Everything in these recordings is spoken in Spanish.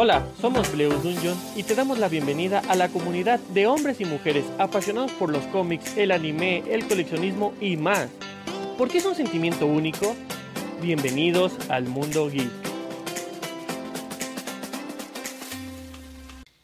Hola, somos Bleus Dungeon y te damos la bienvenida a la comunidad de hombres y mujeres apasionados por los cómics, el anime, el coleccionismo y más. ¿Por qué es un sentimiento único? Bienvenidos al mundo geek.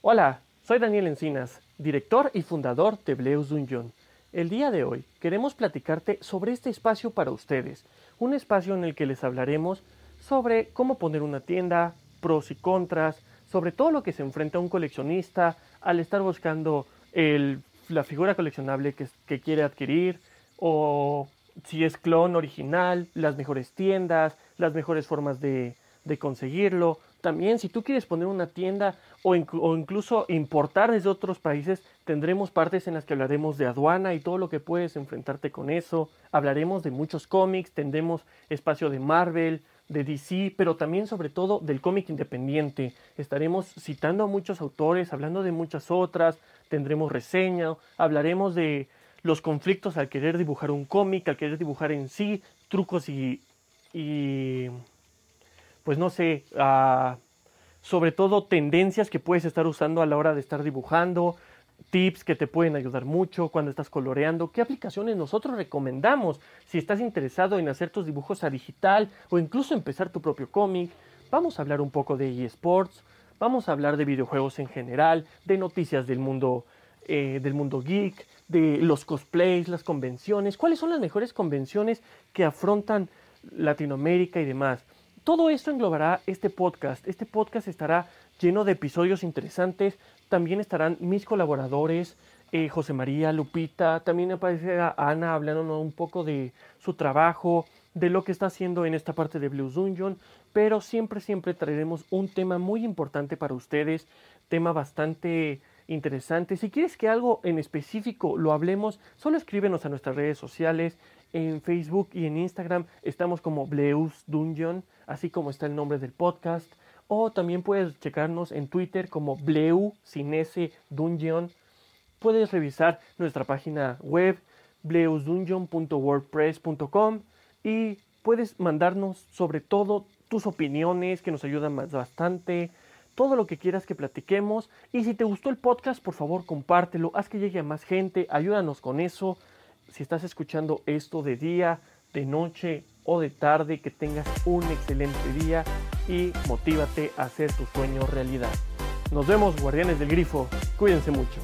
Hola, soy Daniel Encinas, director y fundador de Bleus Dungeon. El día de hoy queremos platicarte sobre este espacio para ustedes, un espacio en el que les hablaremos sobre cómo poner una tienda, pros y contras, sobre todo lo que se enfrenta un coleccionista al estar buscando la figura coleccionable que, quiere adquirir, o si es clon original, las mejores tiendas, las mejores formas de, conseguirlo. También si tú quieres poner una tienda o, o, incluso importar desde otros países, tendremos partes en las que hablaremos de aduana y todo lo que puedes enfrentarte con eso. Hablaremos de muchos cómics, tendremos espacio de Marvel, de DC, pero también sobre todo del cómic independiente. Estaremos citando a muchos autores, hablando de muchas otras, tendremos reseña, hablaremos de los conflictos al querer dibujar un cómic, al querer dibujar en sí, trucos y, y pues no sé, ah, sobre todo tendencias que puedes estar usando a la hora de estar dibujando, tips que te pueden ayudar mucho cuando estás coloreando, qué aplicaciones nosotros recomendamos si estás interesado en hacer tus dibujos a digital o incluso empezar tu propio cómic. Vamos a hablar un poco de eSports, vamos a hablar de videojuegos en general, de noticias del mundo, eh, del mundo geek, de los cosplays, las convenciones, cuáles son las mejores convenciones que afrontan Latinoamérica y demás. Todo esto englobará este podcast. Este podcast estará lleno de episodios interesantes. También estarán mis colaboradores, eh, José María, Lupita, también aparecerá Ana hablándonos un poco de su trabajo, de lo que está haciendo en esta parte de Blues Dungeon, pero siempre, siempre traeremos un tema muy importante para ustedes, tema bastante interesante. Si quieres que algo en específico lo hablemos, solo escríbenos a nuestras redes sociales. En Facebook y en Instagram estamos como Bleus Dungeon, así como está el nombre del podcast. O también puedes checarnos en Twitter como Bleu sin Dungeon. Puedes revisar nuestra página web bleusdungeon.wordpress.com y puedes mandarnos sobre todo tus opiniones que nos ayudan bastante, todo lo que quieras que platiquemos y si te gustó el podcast por favor compártelo, haz que llegue a más gente, ayúdanos con eso. Si estás escuchando esto de día, de noche o de tarde, que tengas un excelente día y motívate a hacer tu sueño realidad. Nos vemos, guardianes del grifo. Cuídense mucho.